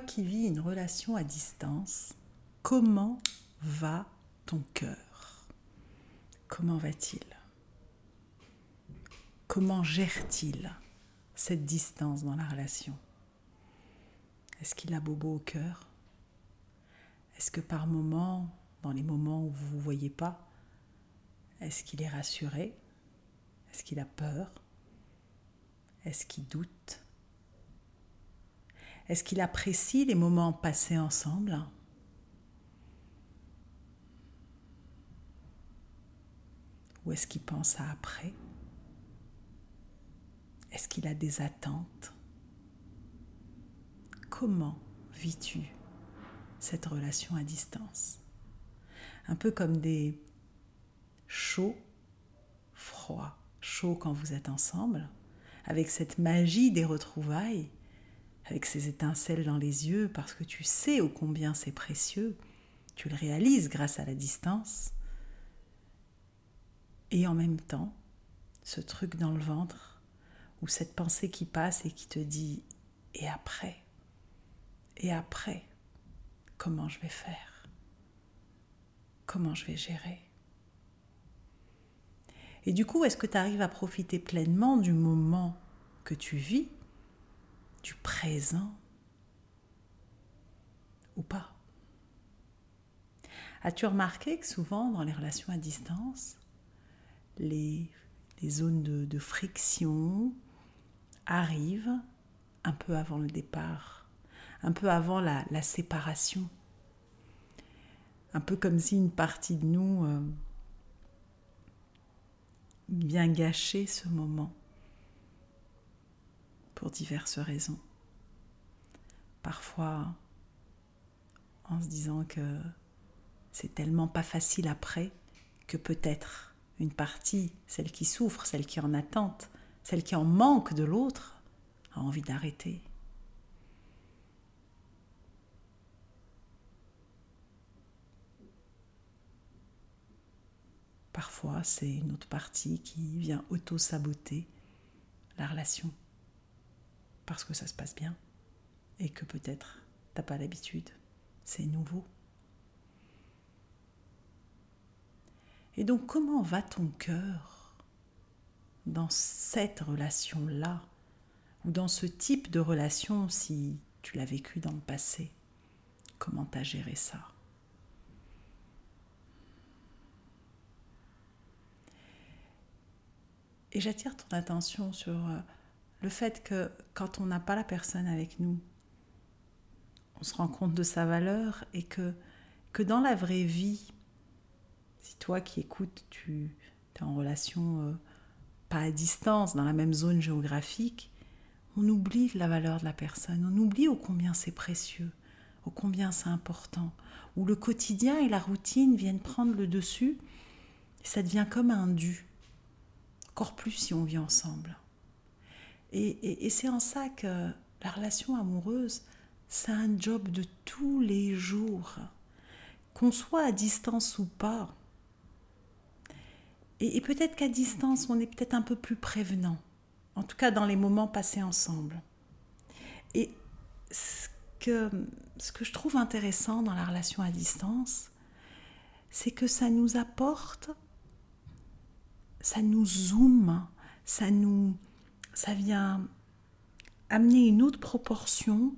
qui vis une relation à distance, comment va ton cœur? Comment va-t-il? Comment gère-t-il cette distance dans la relation? Est-ce qu'il a bobo au cœur? Est-ce que par moments, dans les moments où vous ne vous voyez pas, est-ce qu'il est rassuré? Est-ce qu'il a peur? Est-ce qu'il doute? Est-ce qu'il apprécie les moments passés ensemble? Ou est-ce qu'il pense à après? Est-ce qu'il a des attentes? Comment vis-tu cette relation à distance? Un peu comme des chauds, froids, chauds quand vous êtes ensemble, avec cette magie des retrouvailles, avec ces étincelles dans les yeux, parce que tu sais ô combien c'est précieux, tu le réalises grâce à la distance, et en même temps, ce truc dans le ventre, ou cette pensée qui passe et qui te dit Et après? Et après Comment je vais faire? Comment je vais gérer? Et du coup, est-ce que tu arrives à profiter pleinement du moment que tu vis, du présent ou pas As-tu remarqué que souvent dans les relations à distance, les, zones de, friction arrivent un peu avant le départ, un peu avant la, séparation? Un peu comme si une partie de nous euh, vient gâcher ce moment diverses raisons. Parfois en se disant que c'est tellement pas facile après que peut-être une partie, celle qui souffre, celle qui en attente, celle qui en manque de l'autre, a envie d'arrêter. Parfois, c'est une autre partie qui vient auto-saboter la relation parce que ça se passe bien et que peut-être t'as pas l'habitude, c'est nouveau. Et donc comment va ton cœur dans cette relation-là ou dans ce type de relation si tu l'as vécu dans le passé? Comment t'as géré ça? Et j'attire ton attention sur euh, le fait que quand on n'a pas la personne avec nous, on se rend compte de sa valeur et que, que dans la vraie vie, si toi qui écoutes, tu es en relation euh, pas à distance, dans la même zone géographique, on oublie la valeur de la personne, on oublie au combien c'est précieux, au combien c'est important, où le quotidien et la routine viennent prendre le dessus, et ça devient comme un dû, encore plus si on vit ensemble. Et, c'est en ça que la relation amoureuse, c'est un job de tous les jours. Qu'on soit à distance ou pas, et, peut-être qu'à distance, on est peut-être un peu plus prévenant, en tout cas dans les moments passés ensemble. Et ce que, ce que je trouve intéressant dans la relation à distance, c'est que ça nous apporte, ça nous zoome, ça nous, ça vient amener une autre proportion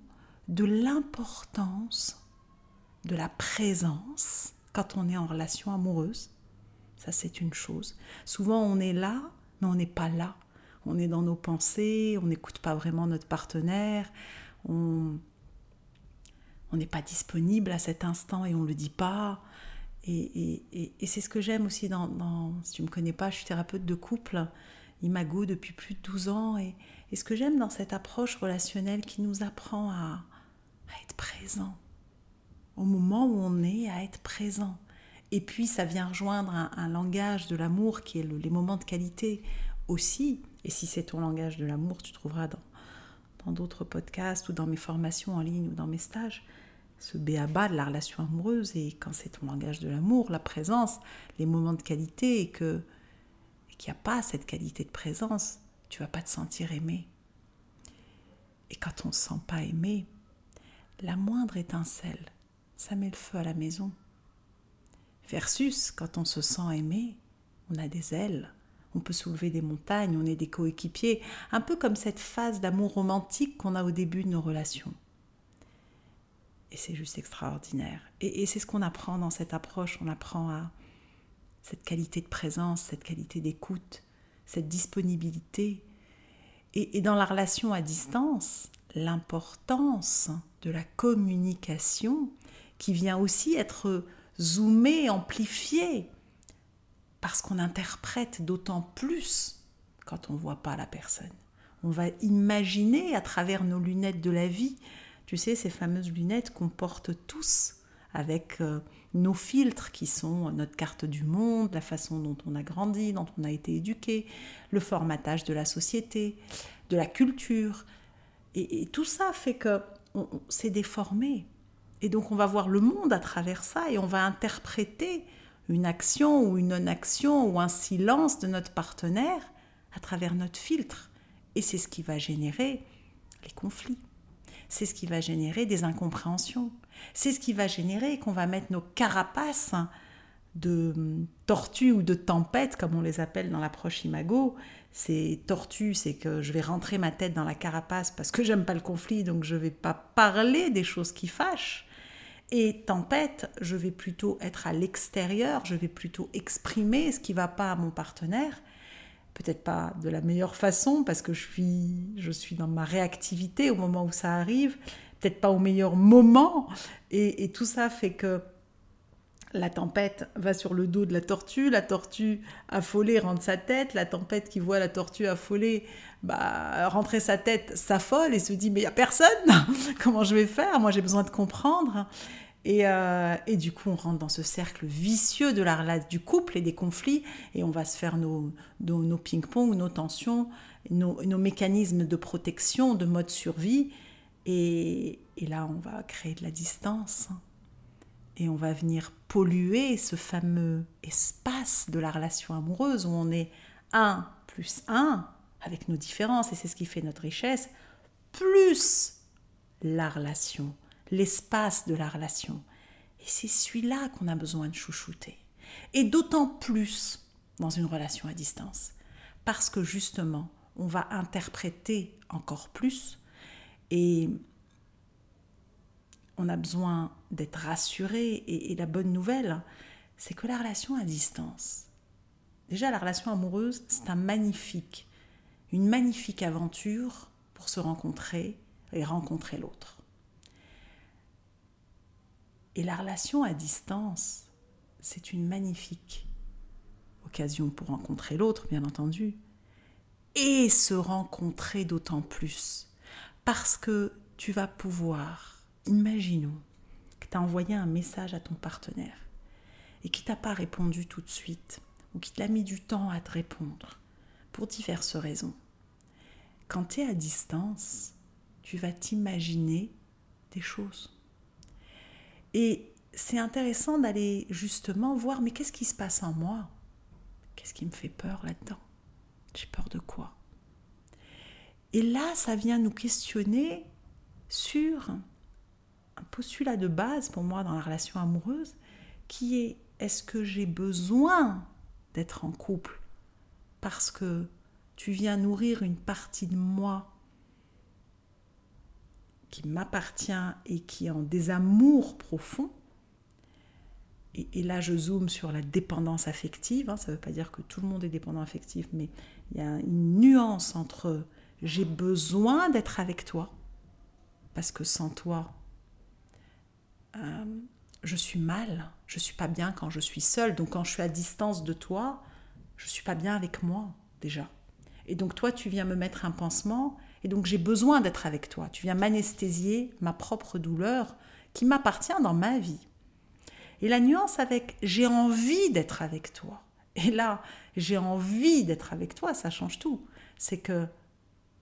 de l'importance de la présence quand on est en relation amoureuse ça, c'est une chose. Souvent, on est là, mais on n'est pas là. On est dans nos pensées, on n'écoute pas vraiment notre partenaire, on n'est pas disponible à cet instant et on ne le dit pas. Et, c'est ce que j'aime aussi dans, Si tu ne me connais pas, je suis thérapeute de couple, Imago, depuis plus de 12 ans. Et, ce que j'aime dans cette approche relationnelle qui nous apprend à, être présent, au moment où on est, à être présent. Et puis ça vient rejoindre un, langage de l'amour qui est les moments de qualité aussi. Et si c'est ton langage de l'amour, tu trouveras dans dans d'autres podcasts ou dans mes formations en ligne ou dans mes stages ce béaba de la relation amoureuse et quand c'est ton langage de l'amour, la présence, les moments de qualité et que qu'il n'y a pas cette qualité de présence, tu vas pas te sentir aimé. Et quand on ne se sent pas aimé, la moindre étincelle, ça met le feu à la maison. Versus quand on se sent aimé, on a des ailes, on peut soulever des montagnes, on est des coéquipiers, un peu comme cette phase d'amour romantique qu'on a au début de nos relations. Et c'est juste extraordinaire. Et, et c'est ce qu'on apprend dans cette approche, on apprend à cette qualité de présence, cette qualité d'écoute, cette disponibilité. Et, et dans la relation à distance, l'importance de la communication qui vient aussi être zoomée, amplifiée, parce qu'on interprète d'autant plus quand on ne voit pas la personne. On va imaginer à travers nos lunettes de la vie, tu sais, ces fameuses lunettes qu'on porte tous avec euh, nos filtres qui sont notre carte du monde, la façon dont on a grandi, dont on a été éduqué, le formatage de la société, de la culture. Et, tout ça fait que c'est déformé. Et donc on va voir le monde à travers ça et on va interpréter une action ou une non-action ou un silence de notre partenaire à travers notre filtre. Et c'est ce qui va générer les conflits. C'est ce qui va générer des incompréhensions. C'est ce qui va générer qu'on va mettre nos carapaces de tortues ou de tempêtes, comme on les appelle dans l'approche imago. C'est tortues, c'est que je vais rentrer ma tête dans la carapace parce que j'aime pas le conflit, donc je vais pas parler des choses qui fâchent. Et tempête, je vais plutôt être à l'extérieur, je vais plutôt exprimer ce qui va pas à mon partenaire. Peut-être pas de la meilleure façon parce que je suis, je suis dans ma réactivité au moment où ça arrive, peut-être pas au meilleur moment. Et, tout ça fait que la tempête va sur le dos de la tortue, la tortue affolée rentre sa tête, la tempête qui voit la tortue affolée bah, rentrer sa tête s'affole et se dit mais il n'y a personne, comment je vais faire? Moi j'ai besoin de comprendre. Et, euh, et, du coup, on rentre dans ce cercle vicieux de la du couple et des conflits, et on va se faire nos, nos, ping-pong, nos tensions, nos, nos, mécanismes de protection, de mode survie, et, là, on va créer de la distance. Et on va venir polluer ce fameux espace de la relation amoureuse où on est un plus un avec nos différences, et c'est ce qui fait notre richesse, plus la relation, l'espace de la relation. Et c'est celui-là qu'on a besoin de chouchouter. Et d'autant plus dans une relation à distance. Parce que justement, on va interpréter encore plus et on a besoin d'être rassuré. Et, la bonne nouvelle, c'est que la relation à distance, déjà la relation amoureuse, c'est un magnifique, une magnifique aventure pour se rencontrer et rencontrer l'autre. Et la relation à distance, c'est une magnifique occasion pour rencontrer l'autre, bien entendu, et se rencontrer d'autant plus parce que tu vas pouvoir, imaginons que tu as envoyé un message à ton partenaire et qui t'a pas répondu tout de suite ou qui t'a mis du temps à te répondre pour diverses raisons. Quand tu es à distance, tu vas t'imaginer des choses. Et c'est intéressant d'aller justement voir, mais qu'est-ce qui se passe en moi? Qu'est-ce qui me fait peur là-dedans? J'ai peur de quoi? Et là, ça vient nous questionner sur un postulat de base pour moi dans la relation amoureuse, qui est est-ce que j'ai besoin d'être en couple parce que tu viens nourrir une partie de moi qui m'appartient et qui est en désamour profond? Et, là, je zoome sur la dépendance affective. Hein. ça ne veut pas dire que tout le monde est dépendant affectif, mais il y a une nuance entre j'ai besoin d'être avec toi, parce que sans toi, euh, je suis mal, je suis pas bien quand je suis seule. Donc quand je suis à distance de toi, je suis pas bien avec moi déjà. Et donc toi, tu viens me mettre un pansement, et donc j'ai besoin d'être avec toi. Tu viens m'anesthésier ma propre douleur qui m'appartient dans ma vie. Et la nuance avec j'ai envie d'être avec toi. Et là, j'ai envie d'être avec toi, ça change tout. C'est que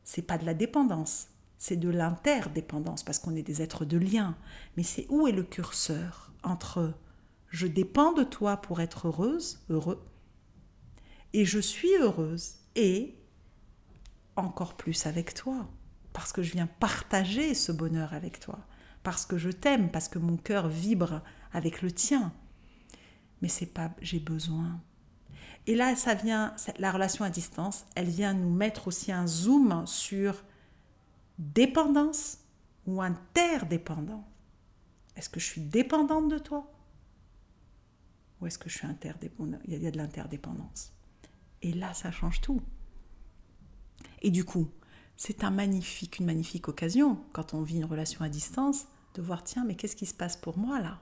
c'est pas de la dépendance, c'est de l'interdépendance parce qu'on est des êtres de lien. Mais c'est où est le curseur entre je dépends de toi pour être heureuse, heureux, et je suis heureuse et encore plus avec toi parce que je viens partager ce bonheur avec toi parce que je t'aime, parce que mon cœur vibre avec le tien. Mais c'est pas j'ai besoin. Et là, ça vient, la relation à distance, elle vient nous mettre aussi un zoom sur dépendance ou interdépendant. Est-ce que je suis dépendante de toi Ou est-ce que je suis interdépendante Il y a de l'interdépendance. Et là, ça change tout. Et du coup, c'est une magnifique occasion, quand on vit une relation à distance, de voir, tiens, mais qu'est-ce qui se passe pour moi là?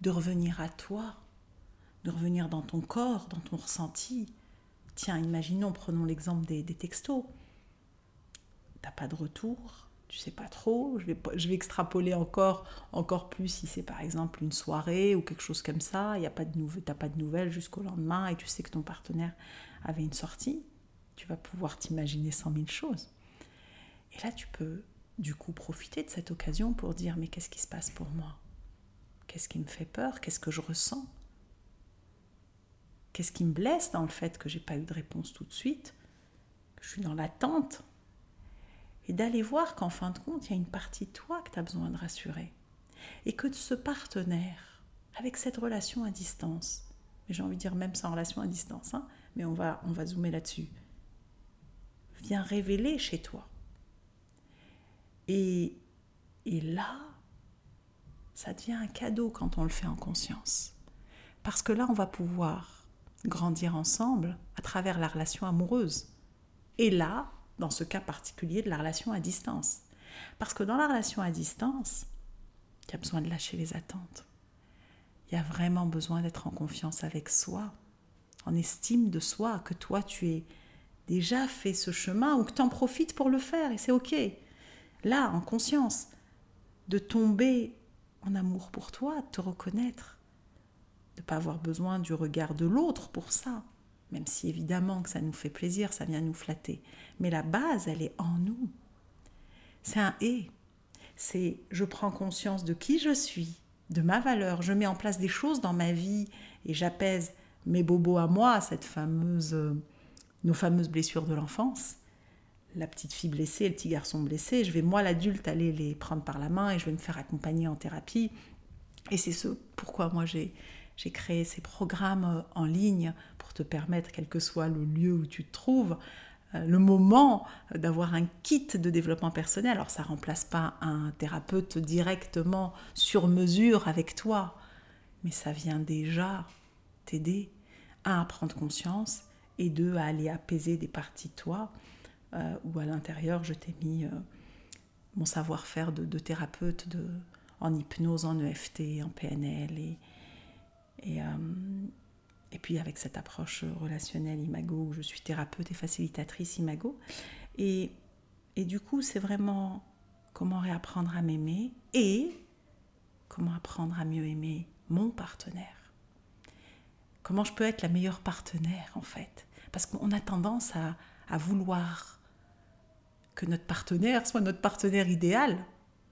De revenir à toi, revenir dans ton corps, dans ton ressenti. Tiens, imaginons, prenons l'exemple des, des textos. T'as pas de retour, tu sais pas trop. Je vais, extrapoler encore, encore plus si c'est par exemple une soirée ou quelque chose comme ça. Il a pas de nouvelles, t'as pas de nouvelles jusqu'au lendemain et tu sais que ton partenaire avait une sortie. Tu vas pouvoir t'imaginer cent mille choses. Et là, tu peux du coup profiter de cette occasion pour dire mais qu'est-ce qui se passe pour moi? Qu'est-ce qui me fait peur? Qu'est-ce que je ressens? Qu'est-ce qui me blesse dans le fait que j'ai pas eu de réponse tout de suite Que je suis dans l'attente Et d'aller voir qu'en fin de compte, il y a une partie de toi que tu as besoin de rassurer. Et que ce partenaire, avec cette relation à distance, mais j'ai envie de dire même sans relation à distance, hein, mais on va, on va zoomer là-dessus, vient révéler chez toi et, là, ça devient un cadeau quand on le fait en conscience. Parce que là, on va pouvoir grandir ensemble à travers la relation amoureuse. Et là, dans ce cas particulier de la relation à distance. Parce que dans la relation à distance, il y a besoin de lâcher les attentes. Il y a vraiment besoin d'être en confiance avec soi, en estime de soi, que toi tu es déjà fait ce chemin ou que tu en profites pour le faire et c'est ok là, en conscience, de tomber en amour pour toi, de te reconnaître, de ne pas avoir besoin du regard de l'autre pour ça, même si évidemment que ça nous fait plaisir, ça vient nous flatter. Mais la base, elle est en nous. C'est un et. C'est je prends conscience de qui je suis, de ma valeur, je mets en place des choses dans ma vie et j'apaise mes bobos à moi, cette fameuse, euh, nos fameuses blessures de l'enfance la petite fille blessée, le petit garçon blessé, je vais moi l'adulte aller les prendre par la main et je vais me faire accompagner en thérapie. Et c'est ce pourquoi moi j'ai j'ai créé ces programmes euh, en ligne pour te permettre, quel que soit le lieu où tu te trouves, euh, le moment euh, d'avoir un kit de développement personnel. Alors ça remplace pas un thérapeute directement sur mesure avec toi, mais ça vient déjà t'aider à prendre conscience et deux à aller apaiser des parties de toi euh, où à l'intérieur je t'ai mis mon savoir-faire de, thérapeute de, en hypnose, en EFT, en PNL et, et, euh, et puis avec cette approche relationnelle Imago où je suis thérapeute et facilitatrice Imago. Et, du coup, c'est vraiment comment réapprendre à m'aimer et comment apprendre à mieux aimer mon partenaire. Comment je peux être la meilleure partenaire en fait Parce qu'on a tendance à vouloir que notre partenaire soit notre partenaire idéal.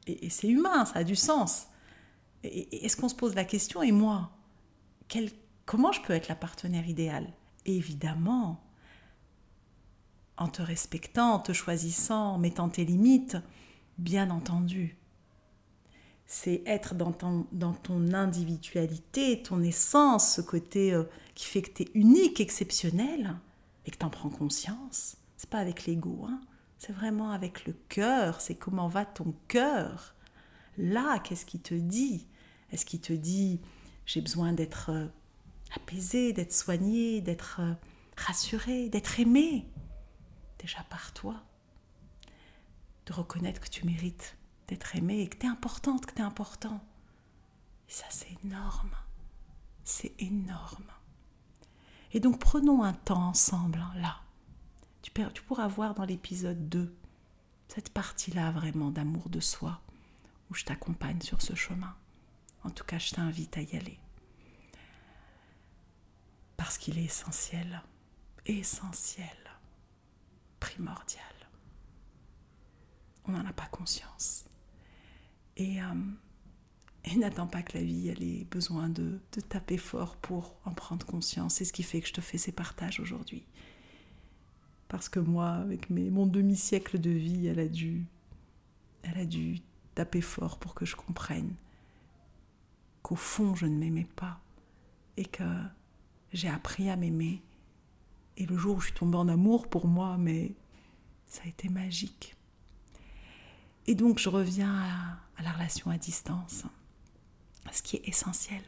Et, c'est humain, ça a du sens. Et, est-ce qu'on se pose la question, et moi, comment je peux être la partenaire idéale? Évidemment, en te respectant, en te choisissant, en mettant tes limites, bien entendu. C'est être dans ton, dans ton individualité, ton essence, ce côté euh, qui fait que tu es unique, exceptionnel, et que tu en prends conscience. C'est pas avec l'ego, hein c'est vraiment avec le cœur, c'est comment va ton cœur. Là, qu'est-ce qui te dit? Est-ce qu'il te dit j'ai besoin d'être euh, apaisé, d'être soigné, d'être euh, rassuré, d'être aimé Déjà par toi. De reconnaître que tu mérites d'être aimé et que tu es importante, que tu es important. Et ça, c'est énorme. C'est énorme. Et donc prenons un temps ensemble, hein, là, tu, pourras voir dans l'épisode 2 cette partie-là vraiment d'amour de soi, où je t'accompagne sur ce chemin. En tout cas, je t'invite à y aller. Parce qu'il est essentiel, essentiel, primordial. On n'en a pas conscience. Et, euh, n'attends pas que la vie ait besoin de, taper fort pour en prendre conscience. C'est ce qui fait que je te fais ces partages aujourd'hui. Parce que moi, avec mon demi-siècle de vie, elle a dû taper fort pour que je comprenne qu'au fond, je ne m'aimais pas et que j'ai appris à m'aimer. Et le jour où je suis tombée en amour pour moi, mais ça a été magique. Et donc, je reviens à, la relation à distance. Ce qui est essentiel,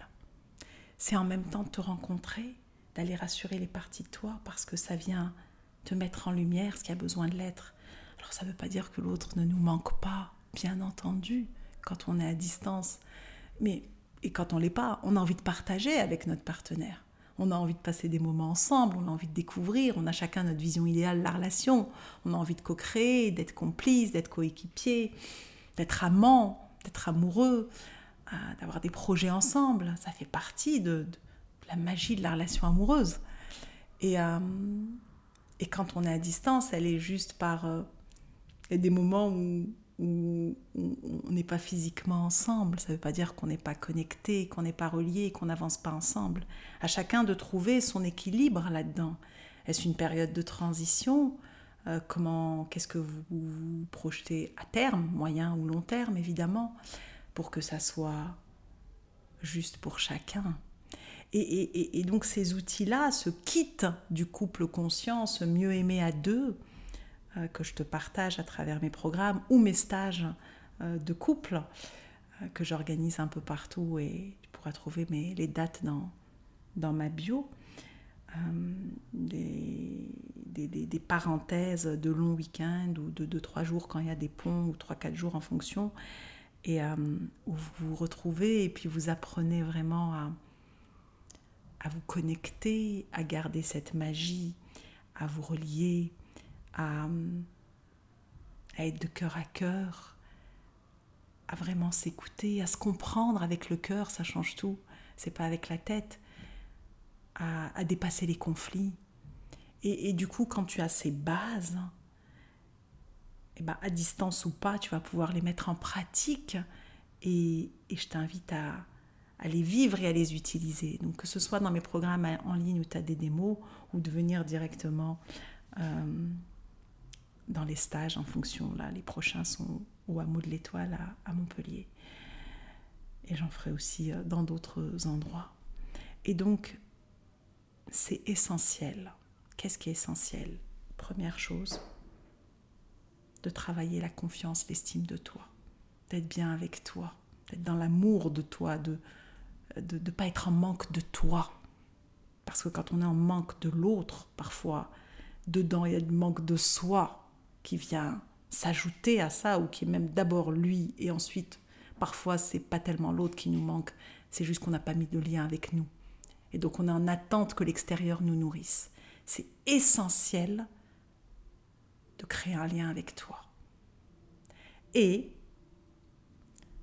c'est en même temps de te rencontrer, d'aller rassurer les parties de toi parce que ça vient te mettre en lumière ce qui a besoin de l'être. Alors ça ne veut pas dire que l'autre ne nous manque pas, bien entendu, quand on est à distance. Mais et quand on l'est pas, on a envie de partager avec notre partenaire. On a envie de passer des moments ensemble, on a envie de découvrir, on a chacun notre vision idéale de la relation. On a envie de co-créer, d'être complice, d'être coéquipier, d'être amant, d'être amoureux, euh, d'avoir des projets ensemble. Ça fait partie de, la magie de la relation amoureuse. Et, euh, et quand on est à distance, elle est juste par euh, des moments où, où on n'est pas physiquement ensemble. Ça ne veut pas dire qu'on n'est pas connecté, qu'on n'est pas relié, qu'on n'avance pas ensemble. À chacun de trouver son équilibre là-dedans. Est-ce une période de transition? Euh, Comment, qu'est-ce que vous, vous projetez à terme, moyen ou long terme, évidemment, pour que ça soit juste pour chacun? Et, donc ces outils-là, ce kit du couple conscient, ce mieux aimer à deux, que je te partage à travers mes programmes ou mes stages euh, de couple euh, que j'organise un peu partout et tu pourras trouver mes, les dates dans, dans ma bio. Des, des, des, parenthèses de longs week-ends ou de 2-3 jours quand il y a des ponts ou 3-4 jours en fonction et où vous vous retrouvez et puis vous apprenez vraiment à, à vous connecter, à garder cette magie, à vous relier, à, être de cœur à cœur, à vraiment s'écouter, à se comprendre avec le cœur, ça change tout. C'est pas avec la tête. À, dépasser les conflits. Et, du coup, quand tu as ces bases, et eh ben, à distance ou pas, tu vas pouvoir les mettre en pratique. Et, je t'invite à, à, les vivre et à les utiliser. Donc, que ce soit dans mes programmes en ligne où tu as des démos ou de venir directement euh, dans les stages en fonction. Là, les prochains sont au hameau de l'Étoile à, Montpellier. Et j'en ferai aussi euh, dans d'autres endroits. Et donc, c'est essentiel. Qu'est-ce qui est essentiel? Première chose, de travailler la confiance, l'estime de toi, d'être bien avec toi, d'être dans l'amour de toi, de ne de, de pas être en manque de toi. Parce que quand on est en manque de l'autre, parfois, dedans, il y a du manque de soi qui vient s'ajouter à ça, ou qui est même d'abord lui, et ensuite, parfois, c'est pas tellement l'autre qui nous manque, c'est juste qu'on n'a pas mis de lien avec nous. Et donc, on est en attente que l'extérieur nous nourrisse. C'est essentiel de créer un lien avec toi. Et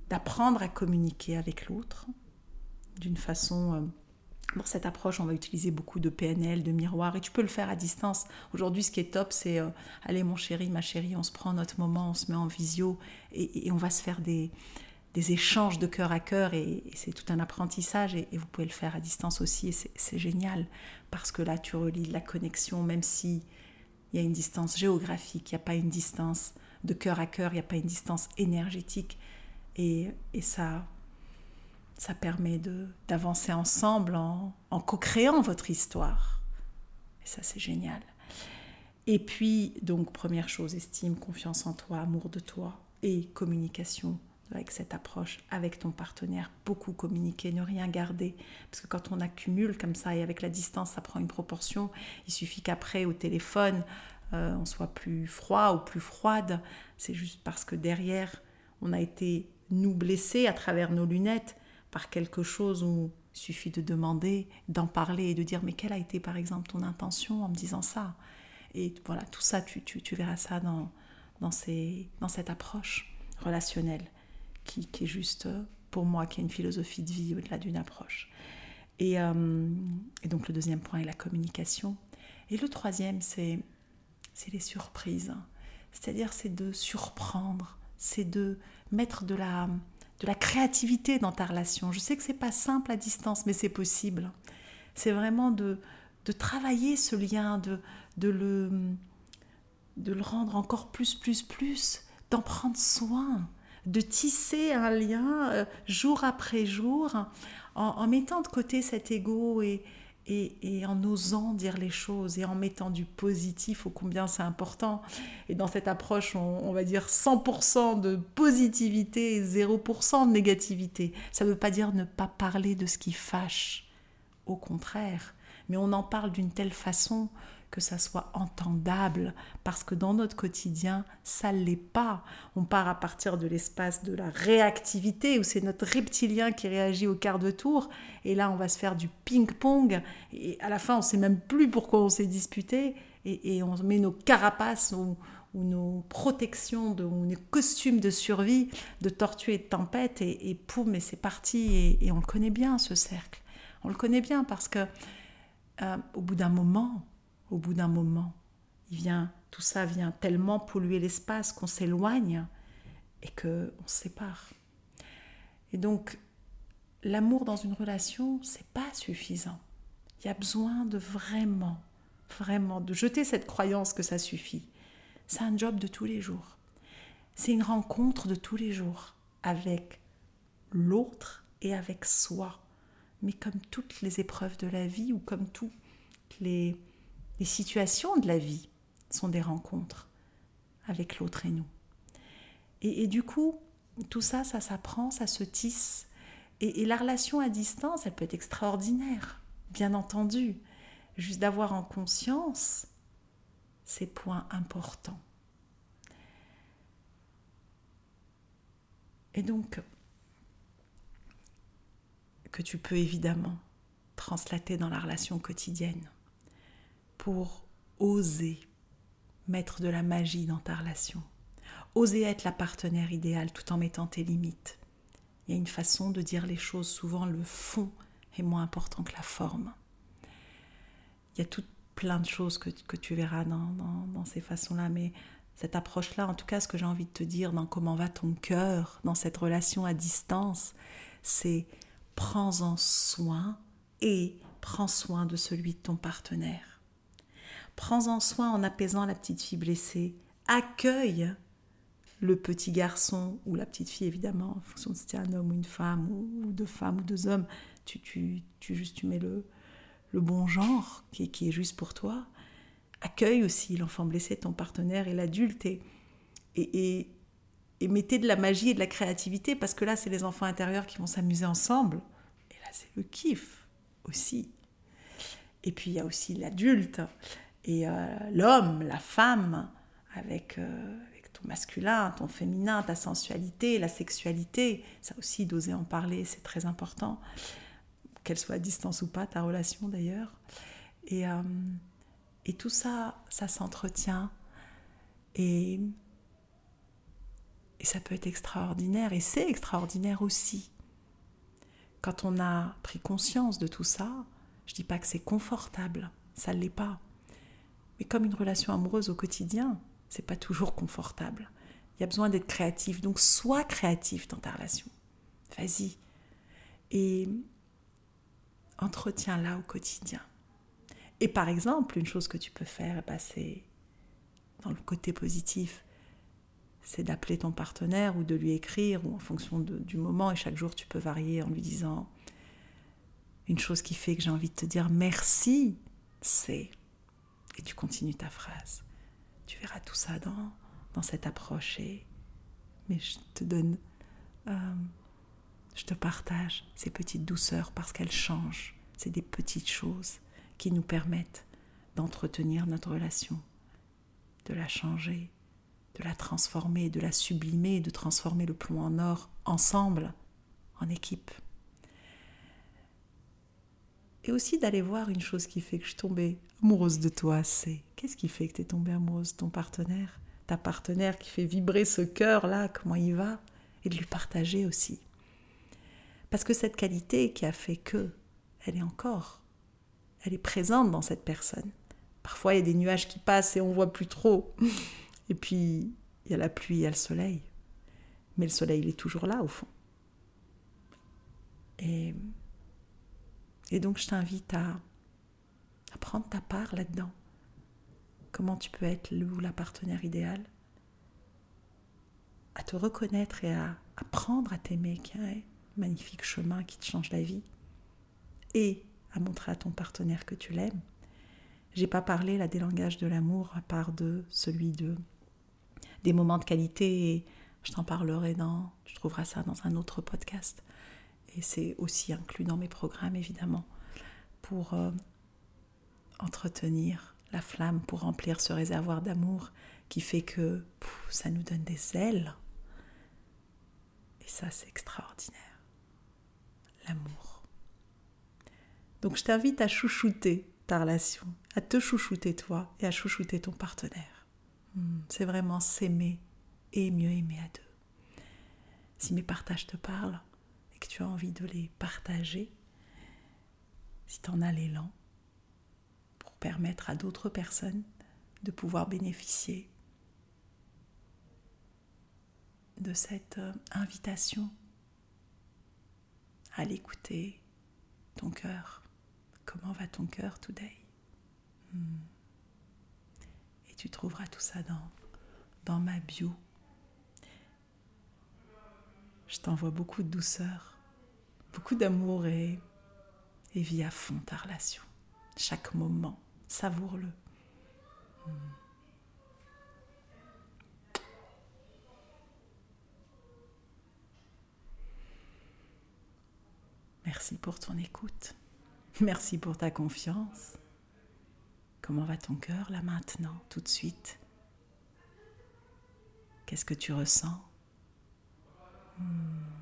d'apprendre à communiquer avec l'autre d'une façon euh, pour cette approche, on va utiliser beaucoup de PNL, de miroir, et tu peux le faire à distance. Aujourd'hui, ce qui est top, c'est euh, allez mon chéri, ma chérie, on se prend notre moment, on se met en visio, et, on va se faire des, échanges de cœur à cœur, et, c'est tout un apprentissage, et, vous pouvez le faire à distance aussi, et c'est génial, parce que là, tu relis la connexion, même si il y a une distance géographique, il n'y a pas une distance de cœur à cœur, il n'y a pas une distance énergétique, et ça ça permet d'avancer ensemble en, en co-créant votre histoire. Et ça, c'est génial. Et puis, donc, première chose, estime, confiance en toi, amour de toi et communication avec cette approche avec ton partenaire. Beaucoup communiquer, ne rien garder. Parce que quand on accumule comme ça et avec la distance, ça prend une proportion. Il suffit qu'après, au téléphone, euh, on soit plus froid ou plus froide. C'est juste parce que derrière, on a été, nous, blessés à travers nos lunettes par quelque chose où il suffit de demander, d'en parler et de dire mais quelle a été par exemple ton intention en me disant ça? Et voilà, tout ça, tu, tu, verras ça dans, dans, cette approche relationnelle qui, qui, est juste, pour moi, qui est une philosophie de vie au-delà d'une approche. Et, euh, et, donc le deuxième point est la communication. Et le troisième, c'est, c'est les surprises. C'est-à-dire, c'est de surprendre, c'est de mettre de la, la créativité dans ta relation. Je sais que c'est pas simple à distance, mais c'est possible. C'est vraiment de, de travailler ce lien, de, de, le, de le rendre encore plus, plus, plus, d'en prendre soin. de tisser un lien euh, jour après jour en, mettant de côté cet ego et, et, en osant dire les choses et en mettant du positif au combien c'est important. Et dans cette approche, on, va dire 100% de positivité et 0% de négativité. Ça ne veut pas dire ne pas parler de ce qui fâche. Au contraire. Mais on en parle d'une telle façon que ça soit entendable, parce que dans notre quotidien, ça ne l'est pas. On part à partir de l'espace de la réactivité, où c'est notre reptilien qui réagit au quart de tour, et là on va se faire du ping-pong, et à la fin on ne sait même plus pourquoi on s'est disputé, et, on met nos carapaces ou, nos protections, de, ou nos costumes de survie, de tortue et de tempête, et, poum, et c'est parti, et, et, on le connaît bien ce cercle. On le connaît bien parce que euh, au bout d'un moment, au bout d'un moment. Il vient, tout ça vient tellement polluer l'espace qu'on s'éloigne et que on se sépare. Et donc, l'amour dans une relation, c'est pas suffisant. Il y a besoin de vraiment, vraiment, de jeter cette croyance que ça suffit. C'est un job de tous les jours. C'est une rencontre de tous les jours avec l'autre et avec soi. Mais comme toutes les épreuves de la vie ou comme toutes les, les situations de la vie sont des rencontres avec l'autre et nous. Et, du coup, tout ça, ça s'apprend, ça se tisse. Et, la relation à distance, elle peut être extraordinaire, bien entendu. Juste d'avoir en conscience ces points importants. Et donc, que tu peux évidemment translater dans la relation quotidienne pour oser mettre de la magie dans ta relation. Oser être la partenaire idéale tout en mettant tes limites. Il y a une façon de dire les choses, souvent le fond est moins important que la forme. Il y a tout plein de choses que, tu verras dans, dans ces façons-là, mais cette approche-là, en tout cas ce que j'ai envie de te dire dans comment va ton cœur, dans cette relation à distance, c'est prends-en soin et prends soin de celui de ton partenaire. Prends-en soin en apaisant la petite fille blessée. Accueille le petit garçon ou la petite fille, évidemment, en fonction de si c'est un homme ou une femme, ou, deux femmes ou deux hommes. Tu, tu, tu, juste, tu mets le, le bon genre qui, qui est juste pour toi. Accueille aussi l'enfant blessé, ton partenaire et l'adulte. Et, et, et, mettez de la magie et de la créativité parce que là, c'est les enfants intérieurs qui vont s'amuser ensemble. Et là, c'est le kiff aussi. Et puis, il y a aussi l'adulte et euh, l'homme, la femme, avec, euh, avec, ton masculin, ton féminin, ta sensualité, la sexualité, ça aussi, d'oser en parler, c'est très important, qu'elle soit à distance ou pas, ta relation d'ailleurs. Et, euh, tout ça, ça s'entretient. Et, et ça peut être extraordinaire, et c'est extraordinaire aussi. Quand on a pris conscience de tout ça, je dis pas que c'est confortable, ça ne l'est pas. Mais comme une relation amoureuse au quotidien, c'est pas toujours confortable. Il y a besoin d'être créatif. Donc sois créatif dans ta relation. Vas-y. Et entretiens-la au quotidien. Et par exemple, une chose que tu peux faire, bah, c'est dans le côté positif, c'est d'appeler ton partenaire ou de lui écrire, ou en fonction du moment, et chaque jour tu peux varier en lui disant une chose qui fait que j'ai envie de te dire merci, c'est et tu continues ta phrase. Tu verras tout ça dans, dans cette approche. Et, mais je te donne, euh, je te partage ces petites douceurs parce qu'elles changent. C'est des petites choses qui nous permettent d'entretenir notre relation, de la changer, de la transformer, de la sublimer, de transformer le plomb en or ensemble, en équipe et aussi d'aller voir une chose qui fait que je suis tombée amoureuse de toi, c'est qu'est-ce qui fait que tu es tombée amoureuse de ton partenaire? Ta partenaire qui fait vibrer ce cœur-là, comment il va? Et de lui partager aussi. Parce que cette qualité qui a fait que, elle est encore, elle est présente dans cette personne. Parfois, il y a des nuages qui passent et on voit plus trop. Et puis, il y a la pluie, il y a le soleil. Mais le soleil, il est toujours là, au fond. Et et donc je t'invite à, prendre ta part là-dedans. Comment tu peux être le ou la partenaire idéal À te reconnaître et à apprendre à t'aimer, qui est un magnifique chemin qui te change la vie, et à montrer à ton partenaire que tu l'aimes. J'ai pas parlé là des langages de l'amour à part de celui de des moments de qualité et je t'en parlerai dans tu trouveras ça dans un autre podcast et c'est aussi inclus dans mes programmes évidemment pour euh, entretenir la flamme pour remplir ce réservoir d'amour qui fait que ça nous donne des ailes. Et ça c'est extraordinaire. L'amour. Donc je t'invite à chouchouter ta relation à te chouchouter toi et à chouchouter ton partenaire. Hmm, c'est vraiment s'aimer et mieux aimer à deux. Si mes partages te parlent tu as envie de les partager si tu en as l'élan pour permettre à d'autres personnes de pouvoir bénéficier de cette euh, invitation à l'écouter, ton cœur. Comment va ton cœur today? Hmm. Et tu trouveras tout ça dans, dans ma bio. Je t'envoie beaucoup de douceur, beaucoup d'amour et, et vis à fond ta relation. Chaque moment, savoure-le. Merci pour ton écoute. Merci pour ta confiance. Comment va ton cœur là maintenant, tout de suite? Qu'est-ce que tu ressens? Hmm.